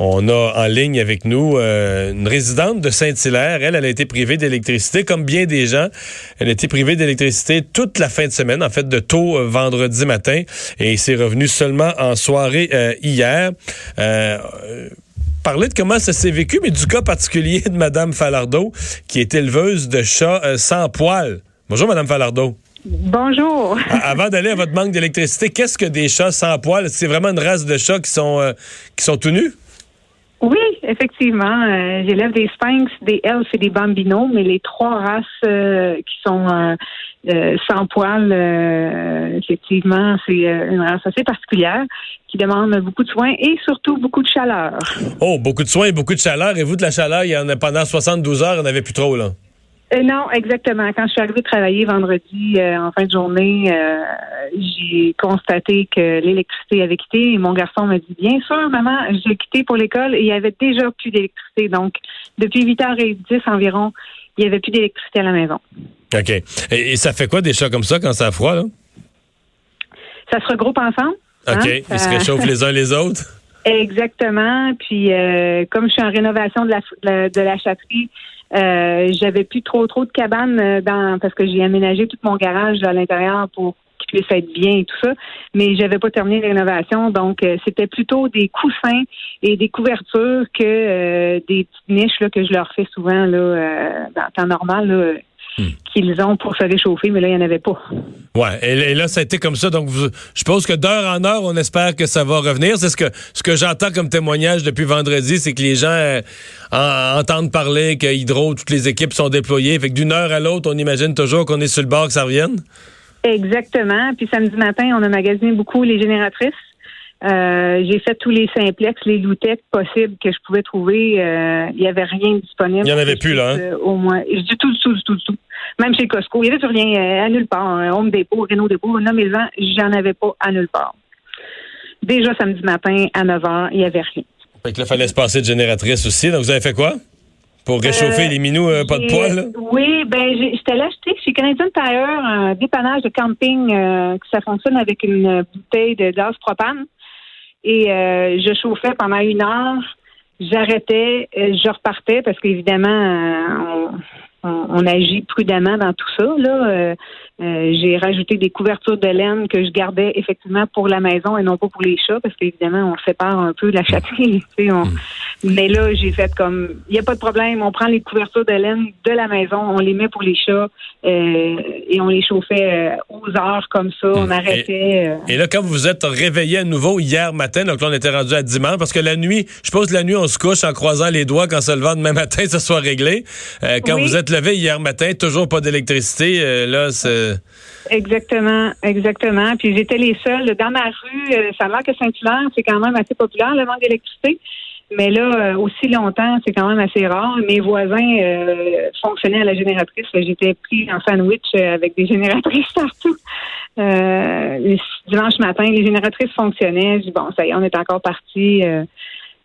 On a en ligne avec nous euh, une résidente de Saint-Hilaire. Elle, elle a été privée d'électricité, comme bien des gens. Elle a été privée d'électricité toute la fin de semaine, en fait, de tôt euh, vendredi matin, et c'est revenu seulement en soirée euh, hier. parler de comment ça s'est vécu, mais du cas particulier de Madame Falardeau, qui est éleveuse de chats sans poils. Bonjour, Madame Falardeau. Bonjour. Avant d'aller à votre manque d'électricité, qu'est-ce que des chats sans poils? C'est vraiment une race de chats qui sont, qui sont tout nus? Oui, effectivement. Euh, j'élève des Sphinx, des Elfs et des Bambinos, mais les trois races euh, qui sont euh, sans poils, effectivement, c'est une race assez particulière qui demande beaucoup de soins et surtout beaucoup de chaleur. Oh, beaucoup de soins et beaucoup de chaleur. Et vous, de la chaleur, il y en a pendant 72 heures, il n'y en avait plus trop, là. Euh, non, exactement. Quand je suis arrivée travailler vendredi euh, en fin de journée, euh, j'ai constaté que l'électricité avait quitté et mon garçon m'a dit Bien sûr, maman, j'ai quitté pour l'école et il y avait déjà plus d'électricité. Donc, depuis 8h10 environ, il n'y avait plus d'électricité à la maison. OK. Et, ça fait quoi des chats comme ça quand ça a froid, là? Ça se regroupe ensemble. OK. Hein? Ils se réchauffent les uns les autres? Exactement. Puis, comme je suis en rénovation de la, de de la chatterie, euh, j'avais plus trop trop de cabanes euh, dans parce que j'ai aménagé tout mon garage à l'intérieur pour qu'il puisse être bien et tout ça, mais j'avais pas terminé la rénovation, donc euh, c'était plutôt des coussins et des couvertures que des petites niches là, que je leur fais souvent là, dans le temps normal. Là, Hmm. qu'ils ont pour se réchauffer, mais là, il n'y en avait pas. Ouais, et, là, ça a été comme ça. Donc, je suppose que d'heure en heure, on espère que ça va revenir. C'est ce que ce que j'entends comme témoignage depuis vendredi, c'est que les gens euh, entendent parler que Hydro, toutes les équipes sont déployées. Fait que d'une heure à l'autre, on imagine toujours qu'on est sur le bord que ça revienne. Exactement. Puis samedi matin, on a magasiné beaucoup les génératrices. Euh, j'ai fait tous les simplex, les loutettes possibles que je pouvais trouver. Euh, il n'y avait rien disponible. Il n'y en avait plus, là. Hein? Euh, au moins. Du tout, du tout, du tout, du tout. Même chez Costco. Il n'y avait plus rien à nulle part. Home Depot, Renault Depot, nommez-en, j'en avais pas à nulle part. Déjà samedi matin, à 9 h, il n'y avait rien. Fait que là, il fallait se passer de génératrice aussi. Donc, vous avez fait quoi? Pour réchauffer les minous, pas de poêle? Oui, ben j'étais allée acheter chez Canadian Tire un dépannage de camping que ça fonctionne avec une bouteille de gaz propane. Et euh, je chauffais pendant une heure. J'arrêtais, euh, je repartais parce qu'évidemment, euh, on, agit prudemment dans tout ça. Là, j'ai rajouté des couvertures de laine que je gardais effectivement pour la maison et non pas pour les chats parce qu'évidemment, on sépare un peu la chatterie. On, mm. Mais là, j'ai fait comme, il n'y a pas de problème, on prend les couvertures de laine de la maison, on les met pour les chats euh, et on les chauffait euh, aux heures comme ça, on arrêtait. Euh. Et, là, quand vous vous êtes réveillé à nouveau hier matin, donc là, on était rendu à dimanche, parce que la nuit, je suppose que la nuit, on se couche en croisant les doigts quand se levant demain matin, ça soit réglé. quand vous êtes levé hier matin, toujours pas d'électricité, là, c'est... Exactement, exactement. Puis j'étais les seuls. Dans ma rue, ça a l'air que Saint-Hilaire, c'est quand même assez populaire, le manque d'électricité. Mais là, euh, aussi longtemps, c'est quand même assez rare. Mes voisins euh, fonctionnaient à la génératrice. J'étais pris en sandwich euh, avec des génératrices partout. dimanche matin, les génératrices fonctionnaient. Je dis, bon, ça y est, on est encore parti.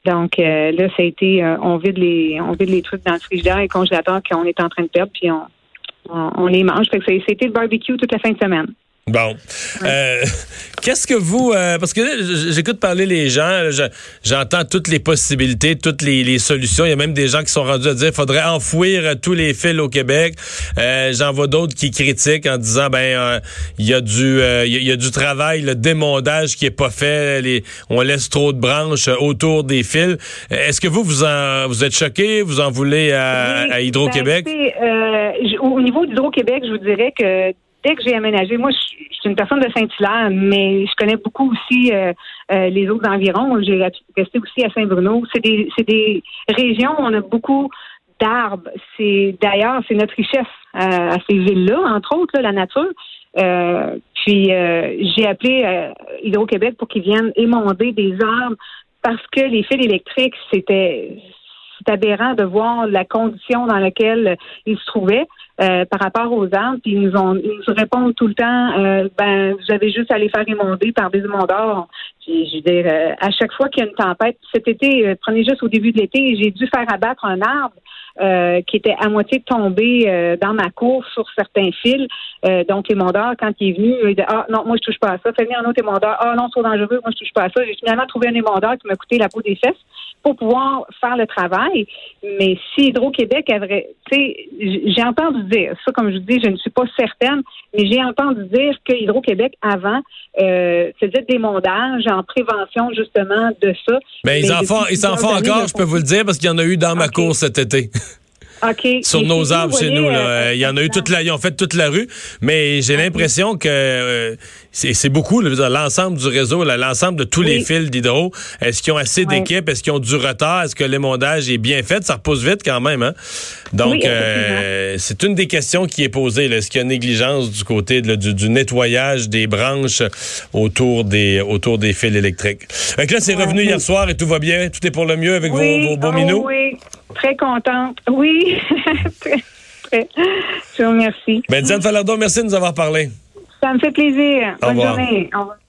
donc là, ça a été, on vide les, on vide les trucs dans le frigidaire et le congélateur qu'on est en train de perdre, puis on, on, les mange. Fait que c'était le barbecue toute la fin de semaine. Bon. Euh, qu'est-ce que vous... Euh, parce que j'écoute parler les gens, j'entends toutes les possibilités, toutes les, solutions. Il y a même des gens qui sont rendus à dire qu'il faudrait enfouir tous les fils au Québec. Euh, j'en vois d'autres qui critiquent en disant, ben, il y, a du il y, a du travail, le démondage qui est pas fait. Les, on laisse trop de branches autour des fils. Est-ce que vous, vous, en, vous êtes choqué? Vous en voulez à, Hydro-Québec? Ben, au niveau d'Hydro-Québec, je vous dirais que dès que j'ai aménagé, moi, je, suis une personne de Saint-Hilaire, mais je connais beaucoup aussi euh, euh, les autres environs. J'ai resté aussi à Saint-Bruno. C'est des, c'est des régions où on a beaucoup d'arbres. C'est d'ailleurs, c'est notre richesse euh, à ces villes-là, entre autres, la nature. puis j'ai appelé Hydro-Québec pour qu'ils viennent émonder des arbres parce que les fils électriques, c'était c'est aberrant de voir la condition dans laquelle ils se trouvaient. Euh, par rapport aux arbres, puis ils nous ont ils nous répondent tout le temps euh, ben vous avez juste à les faire émonder par des émondeurs. Puis, je veux dire, euh, à chaque fois qu'il y a une tempête, cet été, prenez juste au début de l'été, j'ai dû faire abattre un arbre euh, qui était à moitié tombé euh, dans ma cour sur certains fils. Euh, donc, l'émondeur, quand il est venu, il dit Ah non, moi je touche pas à ça. Fais venir un autre émondeur. Ah non, c'est trop dangereux, moi je touche pas à ça. J'ai finalement trouvé un émondeur qui m'a coûté la peau des fesses pour pouvoir faire le travail. Mais si Hydro-Québec avait, tu sais, j'ai entendu dire, ça comme je vous dis, je ne suis pas certaine, mais j'ai entendu dire que Hydro-Québec avant euh, faisait des mondages en prévention justement de ça. Ben, mais ils en font, ils en font encore, je peux vous le dire, parce qu'il y en a eu dans ma cour cet été. Sur nos arbres chez nous, là. Euh, il y en a eu toute la, ils ont fait toute la rue, mais j'ai l'impression que euh, c'est beaucoup, l'ensemble du réseau, l'ensemble de tous les fils d'hydro. Est-ce qu'ils ont assez d'équipes? Est-ce qu'ils ont du retard? Est-ce que l'émondage est bien fait? Ça repousse vite quand même, hein? Donc, euh, c'est une des questions qui est posée. Est-ce qu'il y a négligence du côté du, nettoyage des branches autour des, autour des fils électriques? Fait là, c'est revenu hier soir et tout va bien? Tout est pour le mieux avec vos, vos beaux oh, Oui, très contente. Oui, très, très. Je vous remercie. Ben, Diane Falardeau, merci de nous avoir parlé. Ça me fait plaisir. Bonne journée. Au revoir.